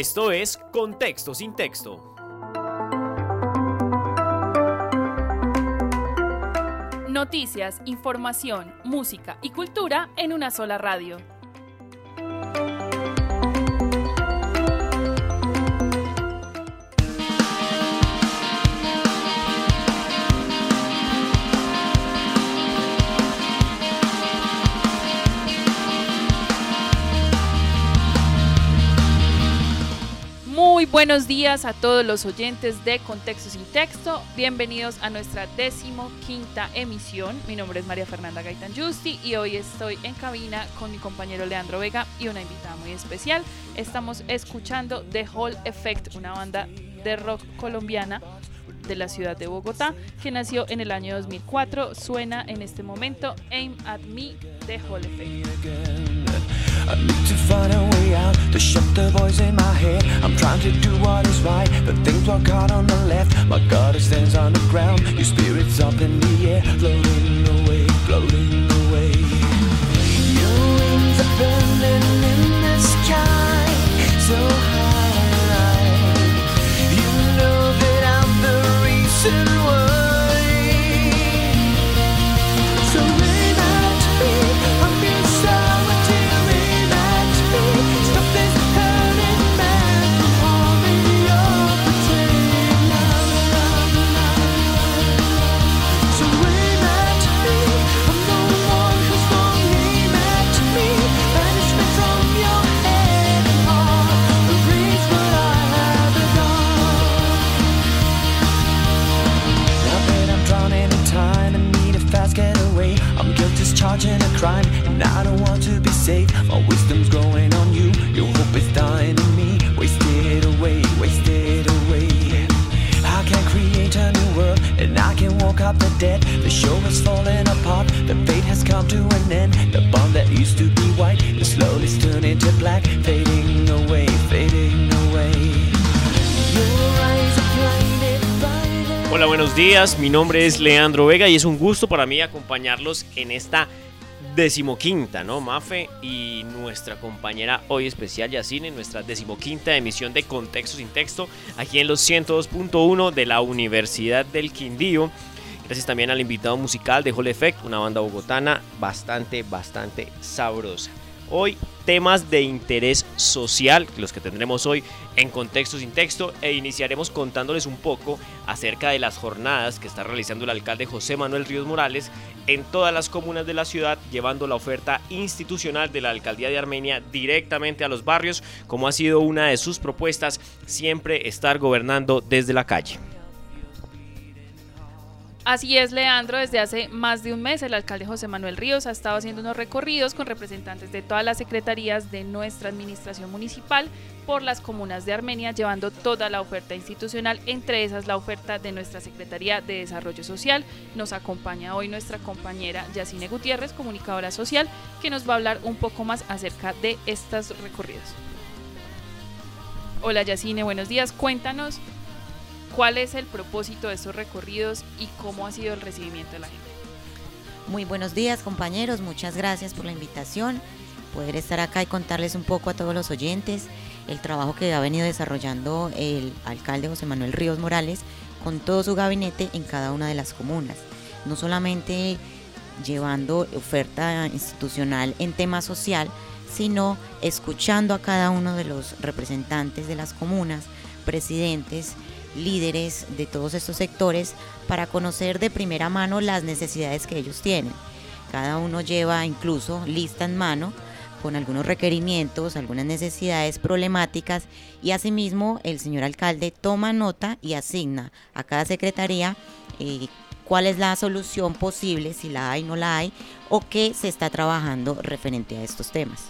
Esto es Contexto sin texto. Noticias, información, música y cultura en una sola radio. Buenos días a todos los oyentes de Contexto sin Texto. Bienvenidos a nuestra decimoquinta emisión. Mi nombre es María Fernanda Gaitán Justi y hoy estoy en cabina con mi compañero Leandro Vega y una invitada muy especial. Estamos escuchando The Hall Effect, una banda de rock colombiana de la ciudad de Bogotá que nació en el año 2004. Suena en este momento Aim at Me The Hall Effect. I need to find a way out to shut the voice in my head. I'm trying to do what is right, but things work hard on the left. My God, it stands on the ground. Your spirit's up in the air, floating away, floating away. Your wings are burning in the sky, so high. You know that I'm the reason and I don't want to be safe. My wisdom's growing on you, your hope is dying in me. Waste it away, waste it away. I can create a new world, and I can walk up the dead. The show is falling apart, the fate has come to an end. The bond that used to be white is slowly turning to black, fading away, fading away. Your eyes are blinded Hola, buenos días. Mi nombre es Leandro Vega y es un gusto para mí acompañarlos en esta decimoquinta, ¿no? Mafe y nuestra compañera hoy especial Yacine, nuestra decimoquinta emisión de Contexto sin Texto, aquí en los 102.1 de la Universidad del Quindío. Gracias también al invitado musical de Hall Effect, una banda bogotana bastante, bastante sabrosa. Hoy temas de interés social, los que tendremos hoy en Contexto sin Texto, e iniciaremos contándoles un poco acerca de las jornadas que está realizando el alcalde José Manuel Ríos Morales en todas las comunas de la ciudad, llevando la oferta institucional de la alcaldía de Armenia directamente a los barrios, como ha sido una de sus propuestas, siempre estar gobernando desde la calle. Así es, Leandro. Desde hace más de un mes, el alcalde José Manuel Ríos ha estado haciendo unos recorridos con representantes de todas las secretarías de nuestra administración municipal por las comunas de Armenia, llevando toda la oferta institucional, entre esas la oferta de nuestra Secretaría de Desarrollo Social. Nos acompaña hoy nuestra compañera Yacine Gutiérrez, comunicadora social, que nos va a hablar un poco más acerca de estos recorridos. Hola Yacine, buenos días. Cuéntanos cuál es el propósito de estos recorridos y cómo ha sido el recibimiento de la gente. Muy buenos días compañeros, muchas gracias por la invitación, poder estar acá y contarles un poco a todos los oyentes el trabajo que ha venido desarrollando el alcalde José Manuel Ríos Morales con todo su gabinete en cada una de las comunas. No solamente llevando oferta institucional en tema social, sino escuchando a cada uno de los representantes de las comunas, presidentes, líderes de todos estos sectores para conocer de primera mano las necesidades que ellos tienen. Cada uno lleva incluso lista en mano con algunos requerimientos, algunas necesidades problemáticas y asimismo el señor alcalde toma nota y asigna a cada secretaría eh, cuál es la solución posible, si la hay, no la hay, o qué se está trabajando referente a estos temas.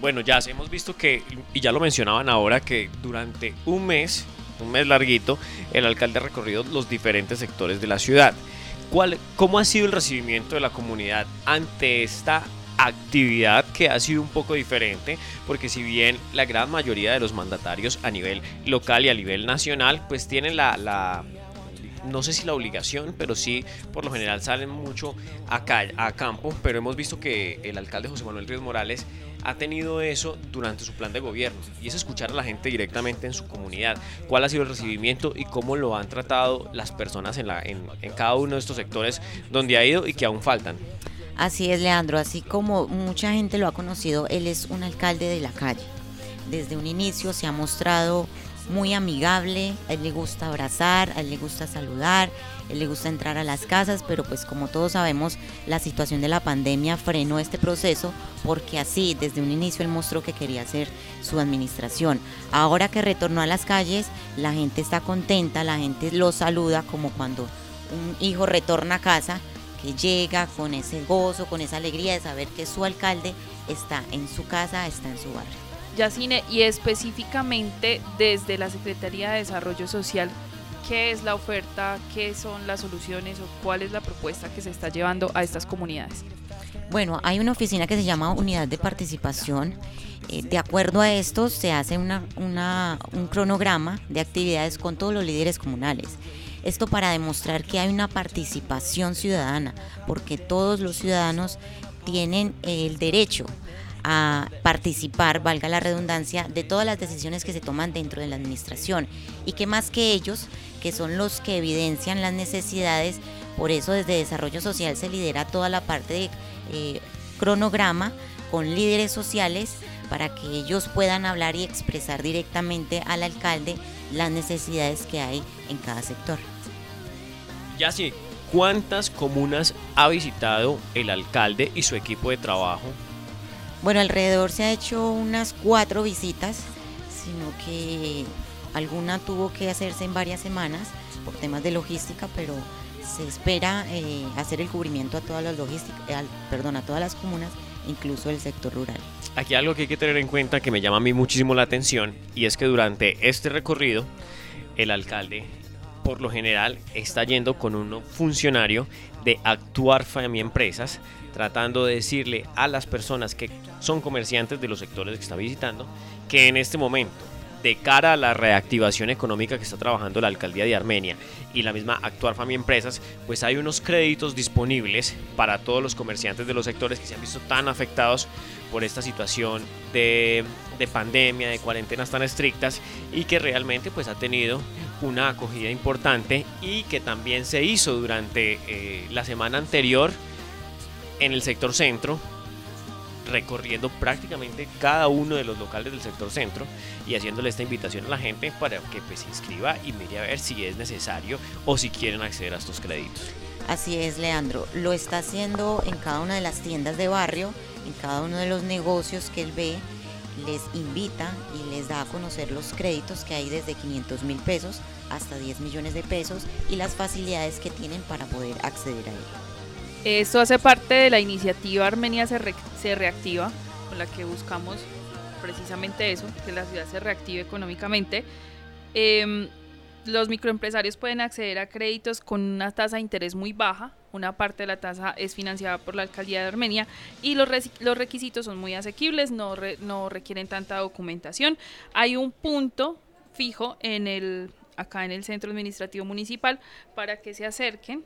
Bueno, ya hemos visto que, y ya lo mencionaban ahora, que durante un mes, un mes larguito, el alcalde ha recorrido los diferentes sectores de la ciudad. ¿Cuál, ¿Cómo ha sido el recibimiento de la comunidad ante esta actividad que ha sido un poco diferente? Porque si bien la gran mayoría de los mandatarios a nivel local y a nivel nacional, pues tienen la, no sé si la obligación, pero sí por lo general salen mucho a campo, pero hemos visto que el alcalde José Manuel Ríos Morales ha tenido eso durante su plan de gobierno y es escuchar a la gente directamente en su comunidad, cuál ha sido el recibimiento y cómo lo han tratado las personas en, cada uno de estos sectores donde ha ido y que aún faltan. Así es, Leandro, así como mucha gente lo ha conocido, él es un alcalde de la calle. Desde un inicio se ha mostrado muy amigable, a él le gusta abrazar, a él le gusta saludar, él le gusta entrar a las casas, pero pues como todos sabemos, la situación de la pandemia frenó este proceso porque así desde un inicio él mostró que quería hacer su administración. Ahora que retornó a las calles, la gente está contenta, la gente lo saluda como cuando un hijo retorna a casa que llega con ese gozo, con esa alegría de saber que su alcalde está en su casa, está en su barrio. Yacine, y específicamente desde la Secretaría de Desarrollo Social, ¿qué es la oferta, qué son las soluciones o cuál es la propuesta que se está llevando a estas comunidades? Bueno, hay una oficina que se llama Unidad de Participación. Eh, de acuerdo a esto, se hace un cronograma de actividades con todos los líderes comunales. Esto para demostrar que hay una participación ciudadana, porque todos los ciudadanos tienen el derecho a participar, valga la redundancia, de todas las decisiones que se toman dentro de la administración y que más que ellos, que son los que evidencian las necesidades, por eso desde Desarrollo Social se lidera toda la parte de eh, cronograma con líderes sociales para que ellos puedan hablar y expresar directamente al alcalde las necesidades que hay en cada sector. Ya sí, ¿cuántas comunas ha visitado el alcalde y su equipo de trabajo? Bueno, alrededor se ha hecho unas cuatro visitas, sino que alguna tuvo que hacerse en varias semanas por temas de logística, pero se espera eh, hacer el cubrimiento a todas las logísticas, eh, perdón, a todas las comunas, incluso el sector rural. Aquí algo que hay que tener en cuenta que me llama a mí muchísimo la atención y es que durante este recorrido el alcalde por lo general está yendo con un funcionario de actuar Family Empresas, tratando de decirle a las personas que son comerciantes de los sectores que está visitando que en este momento de cara a la reactivación económica que está trabajando la alcaldía de Armenia y la misma Actuar Family Empresas, pues hay unos créditos disponibles para todos los comerciantes de los sectores que se han visto tan afectados por esta situación de, de pandemia, de cuarentenas tan estrictas y que realmente pues ha tenido una acogida importante y que también se hizo durante eh, la semana anterior en el sector centro recorriendo prácticamente cada uno de los locales del sector centro y haciéndole esta invitación a la gente para que pues, se inscriba y mire a ver si es necesario o si quieren acceder a estos créditos. Así es, Leandro. Lo está haciendo en cada una de las tiendas de barrio, en cada uno de los negocios que él ve, les invita y les da a conocer los créditos que hay desde 500 mil pesos hasta 10 millones de pesos y las facilidades que tienen para poder acceder a él. Esto hace parte de la iniciativa Armenia se, re se reactiva, con la que buscamos precisamente eso, que la ciudad se reactive económicamente. Eh, los microempresarios pueden acceder a créditos con una tasa de interés muy baja. Una parte de la tasa es financiada por la alcaldía de Armenia y los, los requisitos son muy asequibles, no, re no requieren tanta documentación. Hay un punto fijo en el acá en el centro administrativo municipal para que se acerquen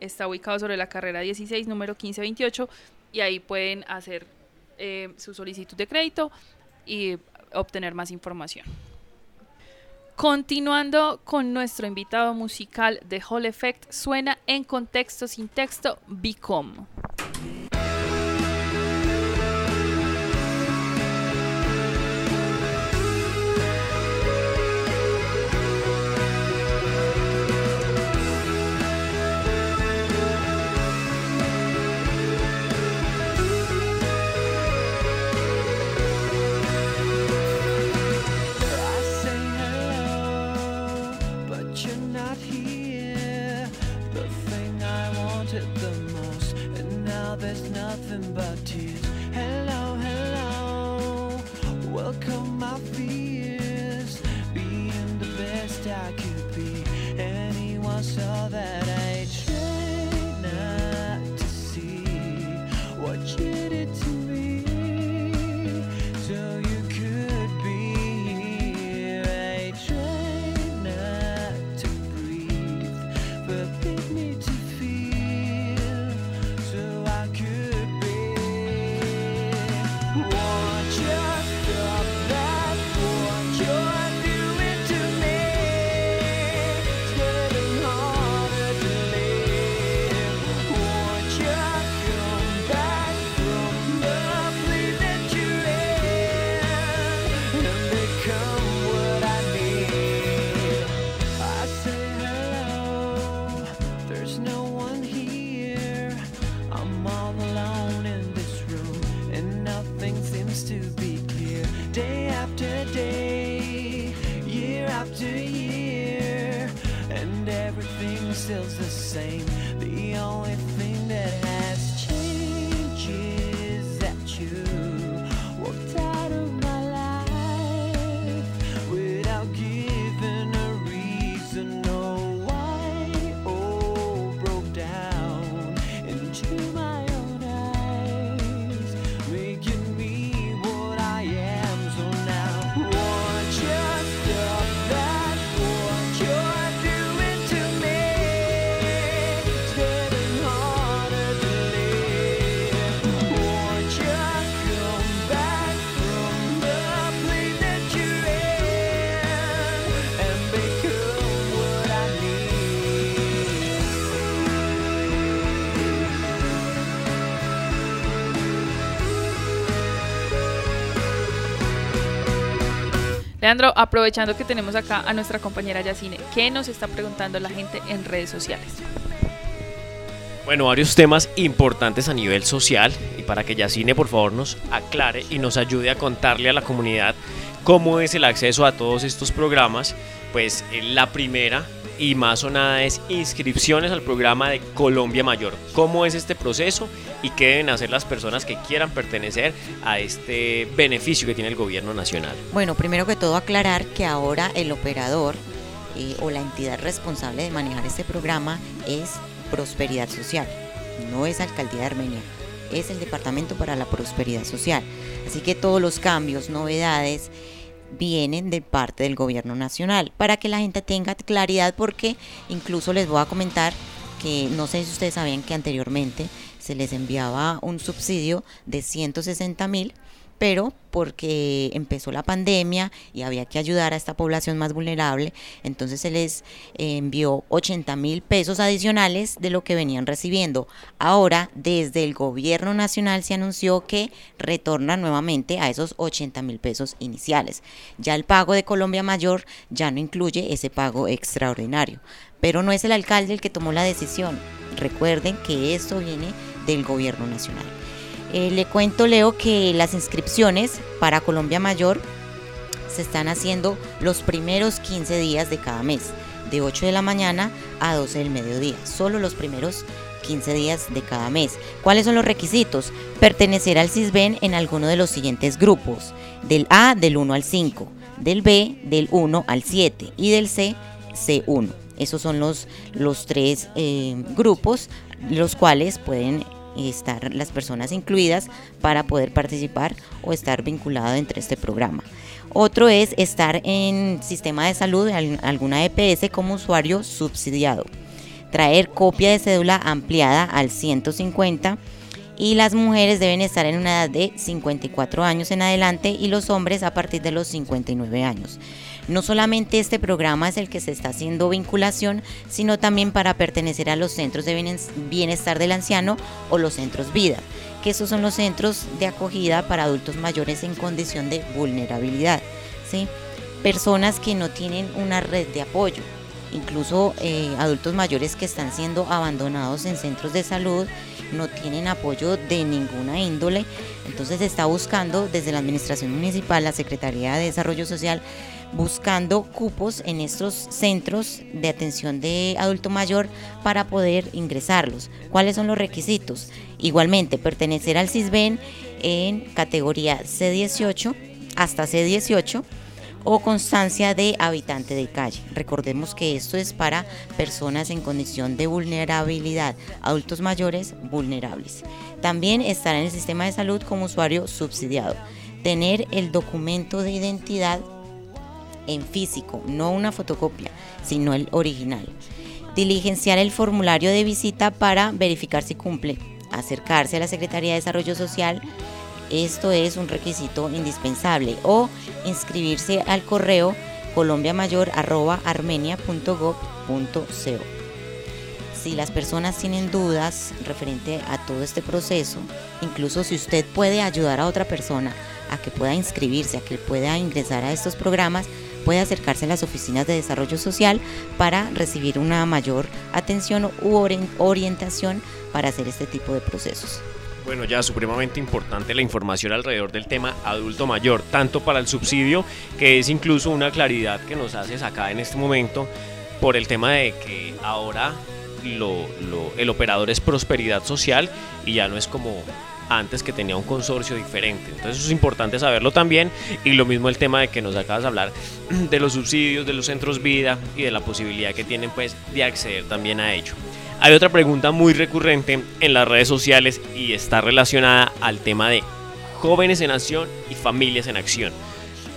está ubicado sobre la carrera 16, número 1528, y ahí pueden hacer eh, su solicitud de crédito y obtener más información. Continuando con nuestro invitado musical de Hall Effect, suena en contexto sin texto Become. Leandro, aprovechando que tenemos acá a nuestra compañera Yacine, ¿qué nos está preguntando la gente en redes sociales? Bueno, varios temas importantes a nivel social y para que Yacine por favor nos aclare y nos ayude a contarle a la comunidad cómo es el acceso a todos estos programas, pues eh, la primera y más sonada es inscripciones al programa de Colombia Mayor. ¿Cómo es este proceso y qué deben hacer las personas que quieran pertenecer a este beneficio que tiene el gobierno nacional? Bueno, primero que todo aclarar que ahora el operador eh, o la entidad responsable de manejar este programa es Prosperidad Social, no es Alcaldía de Armenia, es el Departamento para la Prosperidad Social. Así que todos los cambios, novedades vienen de parte del gobierno nacional. Para que la gente tenga claridad porque incluso les voy a comentar que no sé si ustedes sabían que anteriormente se les enviaba un subsidio de 160 mil pero porque empezó la pandemia y había que ayudar a esta población más vulnerable, entonces se les eh, envió 80 mil pesos adicionales de lo que venían recibiendo. Ahora, desde el gobierno nacional se anunció que retornan nuevamente a esos 80 mil pesos iniciales. Ya el pago de Colombia Mayor ya no incluye ese pago extraordinario, pero no es el alcalde el que tomó la decisión. Recuerden que esto viene del gobierno nacional. Eh, le cuento, Leo, que las inscripciones para Colombia Mayor se están haciendo los primeros 15 días de cada mes, de 8 de la mañana a 12 del mediodía, solo los primeros 15 días de cada mes. ¿Cuáles son los requisitos? Pertenecer al CISBEN en alguno de los siguientes grupos, del A del 1 al 5, del B del 1 al 7 y del C C1. Esos son los, los tres eh, grupos los cuales pueden estar las personas incluidas para poder participar o estar vinculado entre este programa. Otro es estar en sistema de salud alguna EPS como usuario subsidiado. Traer copia de cédula ampliada al 150 y las mujeres deben estar en una edad de 54 años en adelante y los hombres a partir de los 59 años. No solamente este programa es el que se está haciendo vinculación, sino también para pertenecer a los centros de bienestar del anciano o los centros vida, que esos son los centros de acogida para adultos mayores en condición de vulnerabilidad. ¿sí? Personas que no tienen una red de apoyo, incluso eh, adultos mayores que están siendo abandonados en centros de salud, no tienen apoyo de ninguna índole. Entonces se está buscando desde la Administración Municipal, la Secretaría de Desarrollo Social, buscando cupos en estos centros de atención de adulto mayor para poder ingresarlos. ¿Cuáles son los requisitos? Igualmente, pertenecer al CISBEN en categoría C18 hasta C18 o constancia de habitante de calle. Recordemos que esto es para personas en condición de vulnerabilidad, adultos mayores vulnerables. También estar en el sistema de salud como usuario subsidiado. Tener el documento de identidad en físico, no una fotocopia, sino el original. Diligenciar el formulario de visita para verificar si cumple. Acercarse a la Secretaría de Desarrollo Social Esto es un requisito indispensable o inscribirse al correo colombiamayor.armenia.gov.co. Si las personas tienen dudas referente a todo este proceso, incluso si usted puede ayudar a otra persona a que pueda inscribirse, a que pueda ingresar a estos programas, puede acercarse a las oficinas de desarrollo social para recibir una mayor atención u orientación para hacer este tipo de procesos. Bueno, ya supremamente importante la información alrededor del tema adulto mayor, tanto para el subsidio, que es incluso una claridad que nos haces acá en este momento, por el tema de que ahora el operador es prosperidad social y ya no es como antes que tenía un consorcio diferente. Entonces es importante saberlo también. Y lo mismo el tema de que nos acabas de hablar de los subsidios, de los centros vida y de la posibilidad que tienen pues de acceder también a ello. Hay otra pregunta muy recurrente en las redes sociales y está relacionada al tema de jóvenes en acción y familias en acción.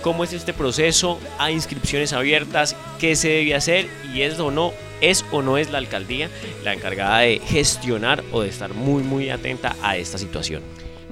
¿Cómo es este proceso? ¿Hay inscripciones abiertas? ¿Qué se debe hacer? ¿Y es o no es o no es la alcaldía la encargada de gestionar o de estar muy muy atenta a esta situación?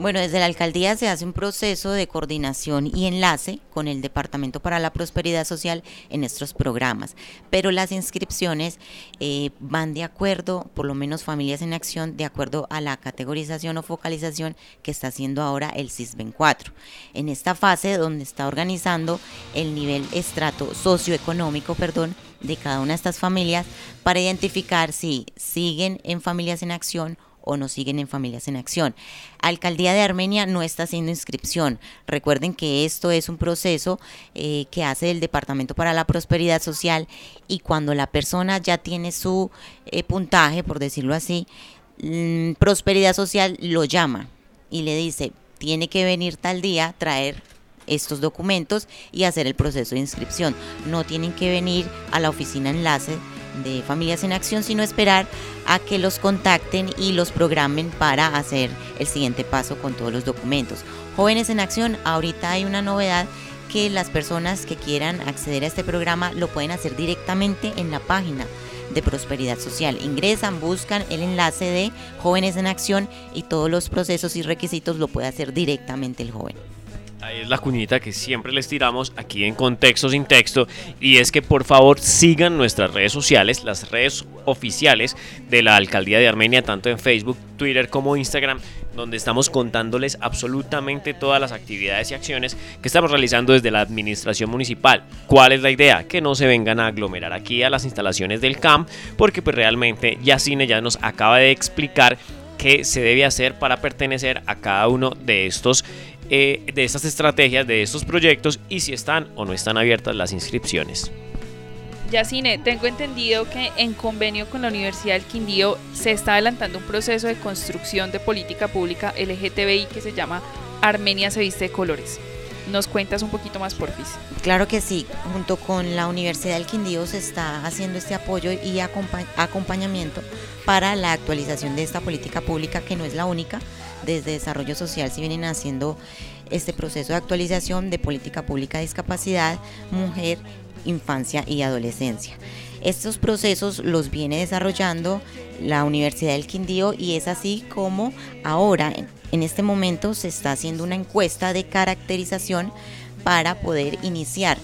Bueno, desde la alcaldía se hace un proceso de coordinación y enlace con el Departamento para la Prosperidad Social en estos programas, pero las inscripciones eh, van de acuerdo, por lo menos Familias en Acción, de acuerdo a la categorización o focalización que está haciendo ahora el CISBEN 4. En esta fase donde está organizando el nivel estrato socioeconómico, perdón, de cada una de estas familias para identificar si siguen en Familias en Acción o no siguen en Familias en Acción. Alcaldía de Armenia no está haciendo inscripción. Recuerden que esto es un proceso eh, que hace el Departamento para la Prosperidad Social y cuando la persona ya tiene su eh, puntaje, por decirlo así, mm, Prosperidad Social lo llama y le dice, tiene que venir tal día, traer estos documentos y hacer el proceso de inscripción. No tienen que venir a la oficina enlace de Familias en Acción, sino esperar a que los contacten y los programen para hacer el siguiente paso con todos los documentos. Jóvenes en Acción, ahorita hay una novedad que las personas que quieran acceder a este programa lo pueden hacer directamente en la página de Prosperidad Social. Ingresan, buscan el enlace de Jóvenes en Acción y todos los procesos y requisitos lo puede hacer directamente el joven. Es la cuñita que siempre les tiramos aquí en Contexto sin Texto y es que por favor sigan nuestras redes sociales, las redes oficiales de la Alcaldía de Armenia, tanto en Facebook, Twitter como Instagram, donde estamos contándoles absolutamente todas las actividades y acciones que estamos realizando desde la administración municipal. ¿Cuál es la idea? Que no se vengan a aglomerar aquí a las instalaciones del CAMP, porque pues realmente Yacine ya nos acaba de explicar qué se debe hacer para pertenecer a cada uno de estos eh, de estas estrategias, de estos proyectos y si están o no están abiertas las inscripciones. Yacine, tengo entendido que en convenio con la Universidad del Quindío se está adelantando un proceso de construcción de política pública LGTBI que se llama Armenia se viste de colores. ¿Nos cuentas un poquito más, porfis? Claro que sí. Junto con la Universidad del Quindío se está haciendo este apoyo y acompañamiento para la actualización de esta política pública, que no es la única. Desde Desarrollo Social se vienen haciendo este proceso de actualización de política pública de discapacidad, mujer, infancia y adolescencia. Estos procesos los viene desarrollando la Universidad del Quindío y es así como ahora en este momento se está haciendo una encuesta de caracterización para poder iniciar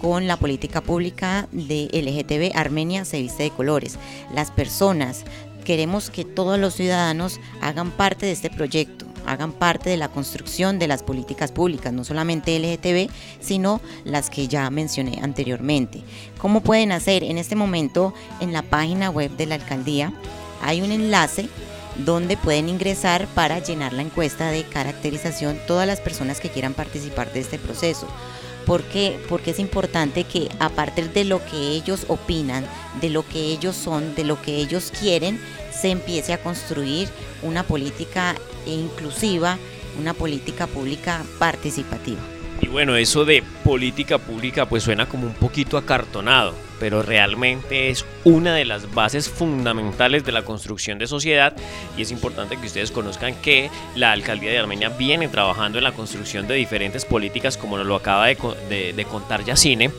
con la política pública de LGTB Armenia se viste de colores. Las personas queremos que todos los ciudadanos hagan parte de este proyecto, hagan parte de la construcción de las políticas públicas, no solamente LGTB, sino las que ya mencioné anteriormente. ¿Cómo pueden hacer? En este momento en la página web de la alcaldía hay un enlace donde pueden ingresar para llenar la encuesta de caracterización todas las personas que quieran participar de este proceso. ¿Por qué? Porque es importante que a partir de lo que ellos opinan, de lo que ellos son, de lo que ellos quieren, se empiece a construir una política inclusiva, una política pública participativa. Y bueno, eso de política pública pues suena como un poquito acartonado, pero realmente es una de las bases fundamentales de la construcción de sociedad y es importante que ustedes conozcan que la alcaldía de Armenia viene trabajando en la construcción de diferentes políticas como nos lo acaba de, de contar Yacine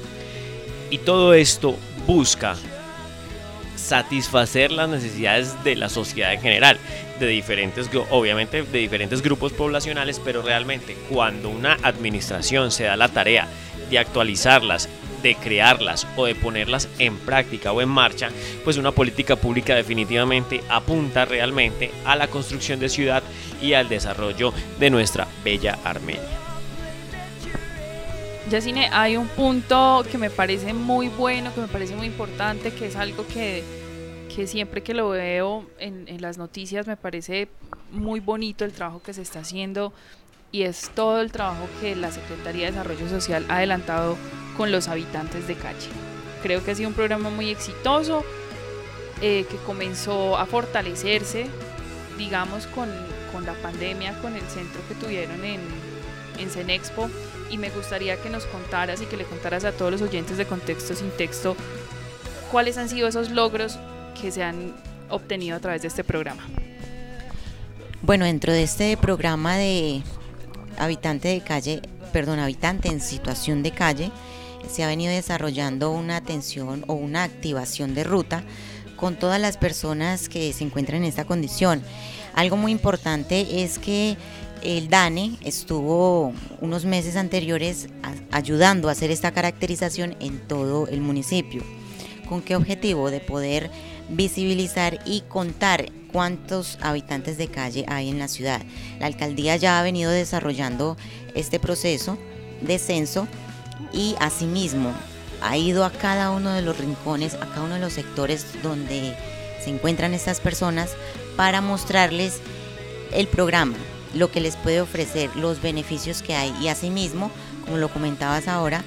y todo esto busca satisfacer las necesidades de la sociedad en general, de diferentes, obviamente de diferentes grupos poblacionales, pero realmente cuando una administración se da la tarea de actualizarlas, de crearlas o de ponerlas en práctica o en marcha, pues una política pública definitivamente apunta realmente a la construcción de ciudad y al desarrollo de nuestra bella Armenia. Yacine, hay un punto que me parece muy bueno, que me parece muy importante, que es algo que, siempre que lo veo en, en, las noticias me parece muy bonito el trabajo que se está haciendo y es todo el trabajo que la Secretaría de Desarrollo Social ha adelantado con los habitantes de calle. Creo que ha sido un programa muy exitoso, eh, que comenzó a fortalecerse, digamos, con, con, la pandemia, con el centro que tuvieron en, en Cenexpo. Y me gustaría que nos contaras y que le contaras a todos los oyentes de Contexto sin Texto cuáles han sido esos logros que se han obtenido a través de este programa. Bueno, dentro de este programa de habitante de calle, perdón, habitante en situación de calle, se ha venido desarrollando una atención o una activación de ruta con todas las personas que se encuentran en esta condición. Algo muy importante es que el DANE estuvo unos meses anteriores ayudando a hacer esta caracterización en todo el municipio. ¿Con qué objetivo? De poder visibilizar y contar cuántos habitantes de calle hay en la ciudad. La alcaldía ya ha venido desarrollando este proceso de censo y asimismo ha ido a cada uno de los rincones, a cada uno de los sectores donde se encuentran estas personas para mostrarles el programa, lo que les puede ofrecer, los beneficios que hay y asimismo, como lo comentabas ahora,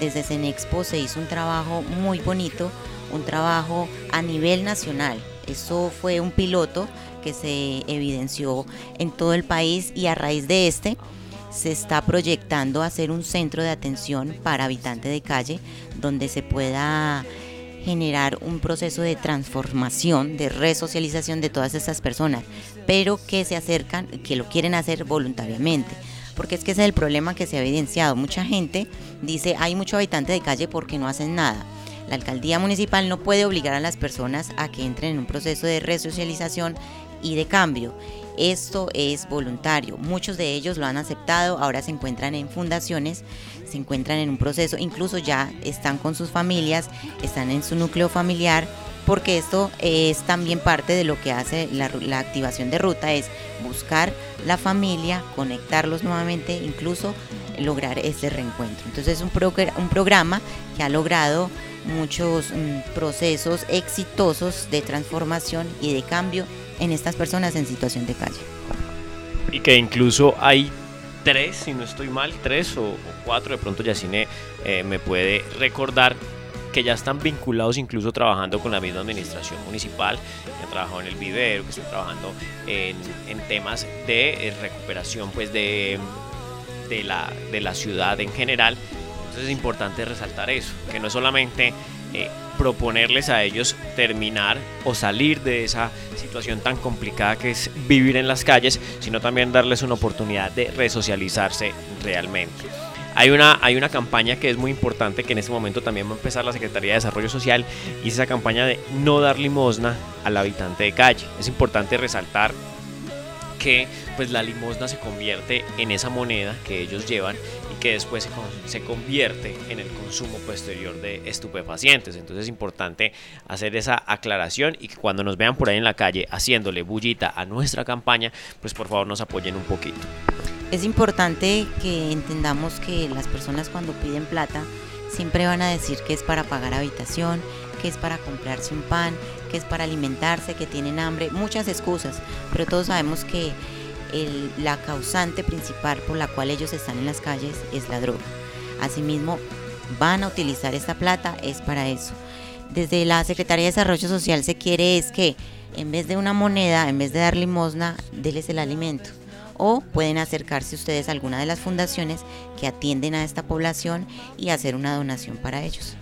desde Cenexpo se hizo un trabajo muy bonito, un trabajo a nivel nacional. Eso fue un piloto que se evidenció en todo el país y a raíz de este se está proyectando hacer un centro de atención para habitantes de calle donde se pueda generar un proceso de transformación, de resocialización de todas estas personas, pero que se acercan, que lo quieren hacer voluntariamente. Porque es que ese es el problema que se ha evidenciado. Mucha gente dice, hay mucho habitante de calle porque no hacen nada. La alcaldía municipal no puede obligar a las personas a que entren en un proceso de resocialización y de cambio. Esto es voluntario. Muchos de ellos lo han aceptado, ahora se encuentran en fundaciones, se encuentran en un proceso, incluso ya están con sus familias, están en su núcleo familiar, porque esto es también parte de lo que hace la, activación de ruta, es buscar la familia, conectarlos nuevamente, incluso lograr ese reencuentro. Entonces es un, programa que ha logrado muchos mm, procesos exitosos de transformación y de cambio en estas personas en situación de calle. Y que incluso hay tres, si no estoy mal, tres o, cuatro, de pronto Yacine eh, me puede recordar que ya están vinculados incluso trabajando con la misma administración municipal, que han trabajado en el vivero, que están trabajando en, temas de eh, recuperación pues de, de, la, de la ciudad en general. Entonces es importante resaltar eso, que no es solamente eh, proponerles a ellos terminar o salir de esa situación tan complicada que es vivir en las calles, sino también darles una oportunidad de resocializarse realmente. Hay una, hay una campaña que es muy importante que en este momento también va a empezar la Secretaría de Desarrollo Social y es esa campaña de no dar limosna al habitante de calle. Es importante resaltar que pues la limosna se convierte en esa moneda que ellos llevan que después se, convierte en el consumo posterior de estupefacientes. Entonces es importante hacer esa aclaración y que cuando nos vean por ahí en la calle haciéndole bullita a nuestra campaña, pues por favor nos apoyen un poquito. Es importante que entendamos que las personas cuando piden plata siempre van a decir que es para pagar habitación, que es para comprarse un pan, que es para alimentarse, que tienen hambre, muchas excusas, pero todos sabemos que la causante principal por la cual ellos están en las calles es la droga. Asimismo, van a utilizar esta plata es para eso. Desde la Secretaría de Desarrollo Social se quiere es que en vez de una moneda, en vez de dar limosna, déles el alimento. O pueden acercarse ustedes a alguna de las fundaciones que atienden a esta población y hacer una donación para ellos.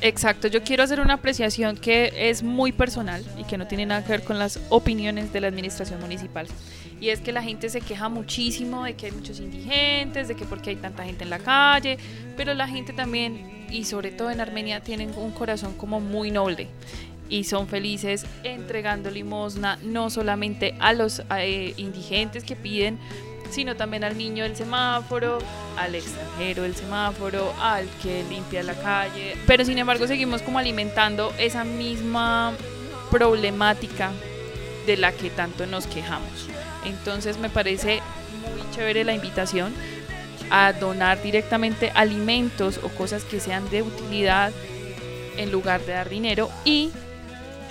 Exacto, yo quiero hacer una apreciación que es muy personal y que no tiene nada que ver con las opiniones de la administración municipal. Y es que la gente se queja muchísimo de que hay muchos indigentes, de que porque hay tanta gente en la calle, pero la gente también, y sobre todo en Armenia, tienen un corazón como muy noble. y son felices entregando limosna no solamente a los eh, indigentes que piden, sino también al niño del semáforo, al extranjero del semáforo, al que limpia la calle. Pero sin embargo seguimos como alimentando esa misma problemática de la que tanto nos quejamos. Entonces me parece muy chévere la invitación a donar directamente alimentos o cosas que sean de utilidad en lugar de dar dinero y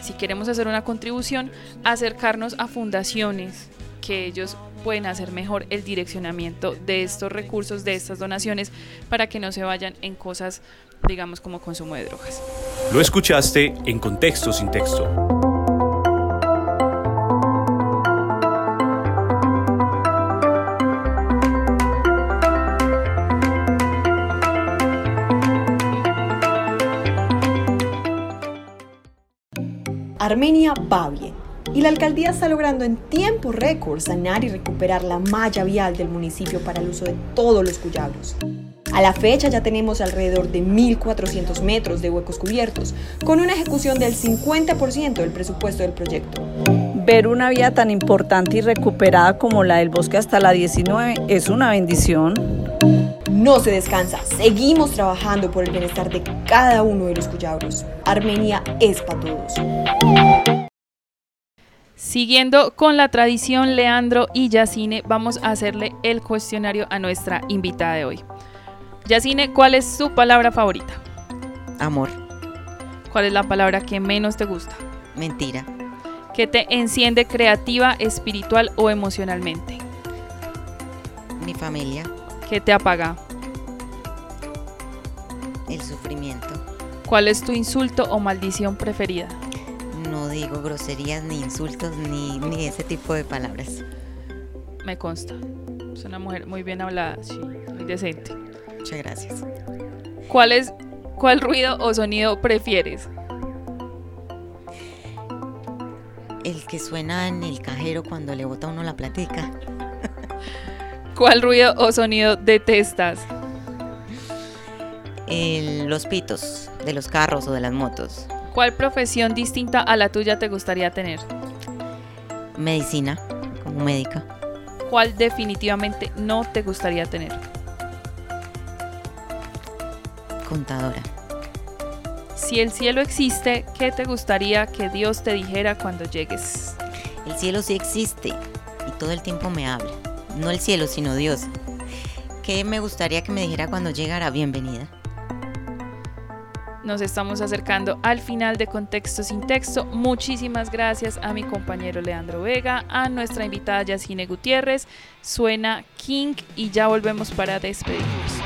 si queremos hacer una contribución, acercarnos a fundaciones que ellos pueden hacer mejor el direccionamiento de estos recursos, de estas donaciones, para que no se vayan en cosas, digamos, como consumo de drogas. Lo escuchaste en Contexto sin texto. Armenia va bien y la alcaldía está logrando en tiempo récord sanar y recuperar la malla vial del municipio para el uso de todos los cuyabros. A la fecha ya tenemos alrededor de 1.400 metros de huecos cubiertos, con una ejecución del 50% del presupuesto del proyecto. Ver una vía tan importante y recuperada como la del bosque hasta la 19 es una bendición. No se descansa, seguimos trabajando por el bienestar de cada uno de los cuyabros. Armenia es para todos. Siguiendo con la tradición, Leandro y Yacine, vamos a hacerle el cuestionario a nuestra invitada de hoy. Yacine, ¿cuál es su palabra favorita? Amor, ¿Cuál es la palabra que menos te gusta? mentira, ¿Qué te enciende creativa, espiritual o emocionalmente? mi familia, ¿Qué te apaga? el sufrimiento. ¿Cuál es tu insulto o maldición preferida? Digo groserías ni insultos ni, ni ese tipo de palabras. Me consta. Es una mujer muy bien hablada, sí, muy decente. Muchas gracias. ¿Cuál es cuál ruido o sonido prefieres? El que suena en el cajero cuando le bota uno la platica. ¿Cuál ruido o sonido detestas? El- los pitos de los carros o de las motos. ¿Cuál profesión distinta a la tuya te gustaría tener? Medicina, como médica. ¿Cuál definitivamente no te gustaría tener? Contadora. Si el cielo existe, ¿qué te gustaría que Dios te dijera cuando llegues? El cielo sí existe y todo el tiempo me habla. No el cielo, sino Dios. ¿Qué me gustaría que me dijera cuando llegara? Bienvenida. Nos estamos acercando al final de Contexto sin Texto. Muchísimas gracias a mi compañero Leandro Vega, a nuestra invitada Yacine Gutiérrez. Suena King y ya volvemos para despedirnos.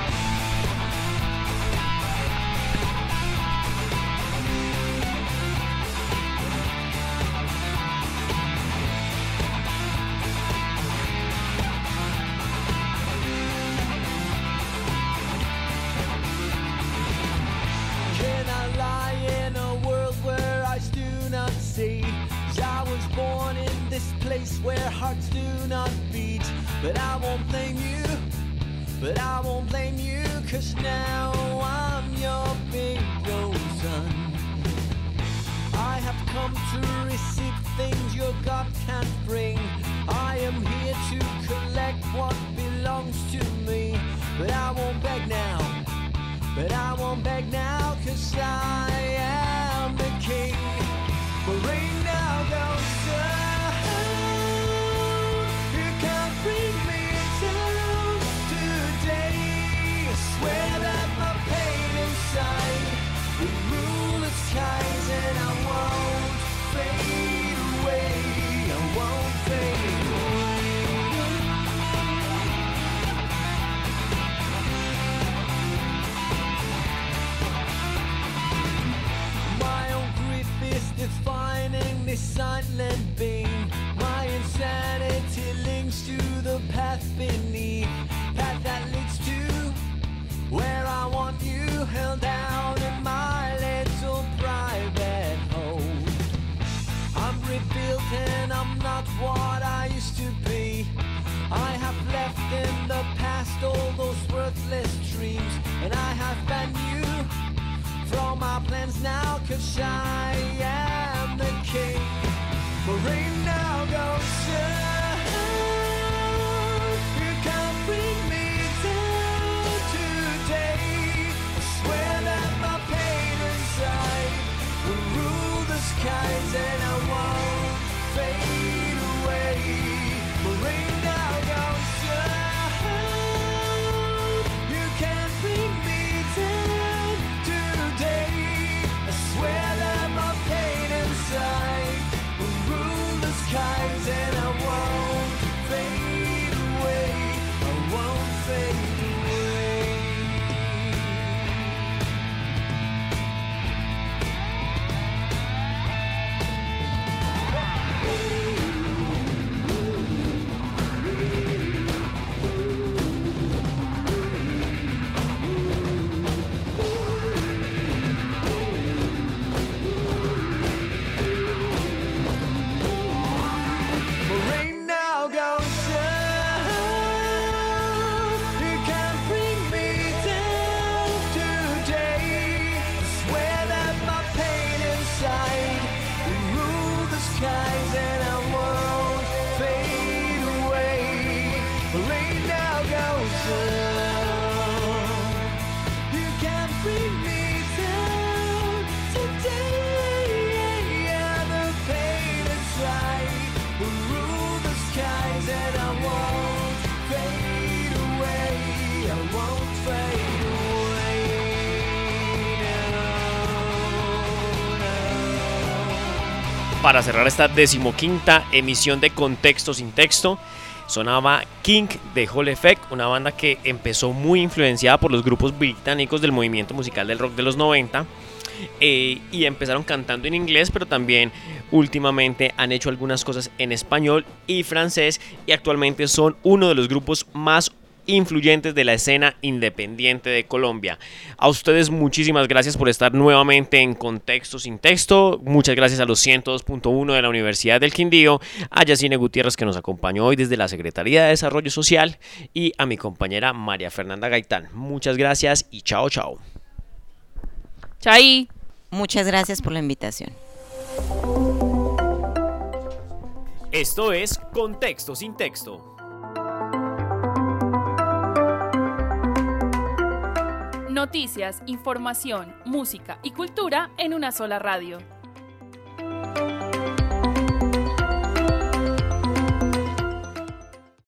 Receive things your God can't bring. I am here to collect what belongs to me. But I won't beg now. But I won't beg silent being. My insanity links to the path beneath, path that leads to where I want you held down in my little private home. I'm rebuilt and I'm not what I used to be. I have left in the past all those worthless dreams, and I have banned you throw my plans now, cause I am the king. But right now goes Para cerrar esta decimoquinta emisión de Contexto sin Texto, sonaba King de Hall Effect, una banda que empezó muy influenciada por los grupos británicos del movimiento musical del rock de los 90. eh, y empezaron cantando en inglés, pero también últimamente han hecho algunas cosas en español y francés y actualmente son uno de los grupos más influyentes de la escena independiente de Colombia. A ustedes muchísimas gracias por estar nuevamente en Contexto sin Texto. Muchas gracias a los 102.1 de la Universidad del Quindío, a Yacine Gutiérrez que nos acompañó hoy desde la Secretaría de Desarrollo Social y a mi compañera María Fernanda Gaitán. Muchas gracias y chao chao. Chay. Muchas gracias por la invitación. Esto es Contexto sin Texto. Noticias, información, música y cultura en una sola radio.